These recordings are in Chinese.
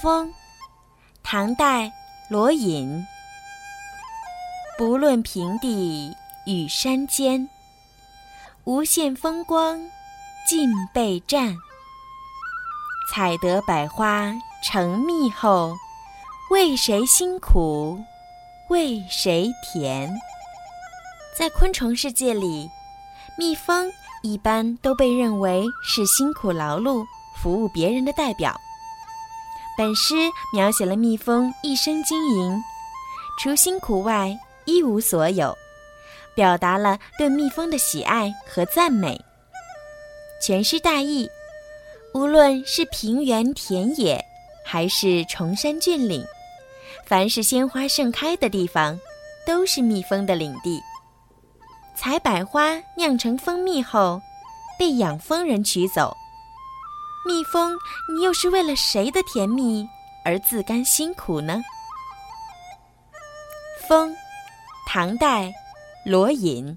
风，唐代罗隐。不论平地与山尖，无限风光尽被占。采得百花成蜜后，为谁辛苦为谁甜？在昆虫世界里，蜜蜂一般都被认为是辛苦劳碌、服务别人的代表。本诗描写了蜜蜂一生经营，除辛苦外一无所有，表达了对蜜蜂的喜爱和赞美。全诗大意：无论是平原田野，还是崇山峻岭，凡是鲜花盛开的地方，都是蜜蜂的领地。采百花酿成蜂蜜后，被养蜂人取走。蜜蜂，你又是为了谁的甜蜜而自甘辛苦呢？风，唐代，罗隐。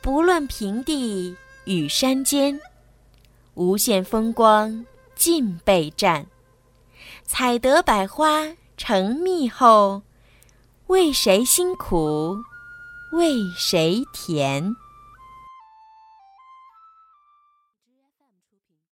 不论平地与山尖，无限风光尽被占。采得百花成蜜后，为谁辛苦为谁甜？出品。